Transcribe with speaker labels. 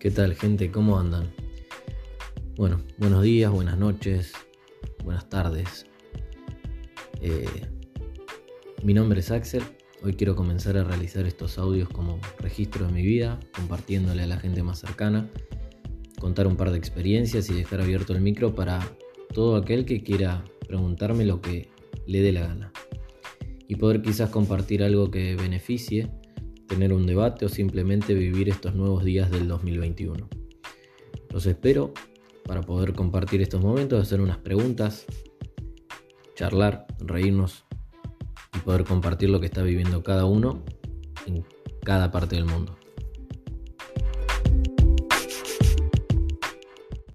Speaker 1: ¿Qué tal gente? ¿Cómo andan? Bueno, buenos días, buenas noches, buenas tardes. Eh, mi nombre es Axel. Hoy quiero comenzar a realizar estos audios como registro de mi vida, compartiéndole a la gente más cercana, contar un par de experiencias y dejar abierto el micro para todo aquel que quiera preguntarme lo que le dé la gana. Y poder quizás compartir algo que beneficie tener un debate o simplemente vivir estos nuevos días del 2021. Los espero para poder compartir estos momentos, hacer unas preguntas, charlar, reírnos y poder compartir lo que está viviendo cada uno en cada parte del mundo.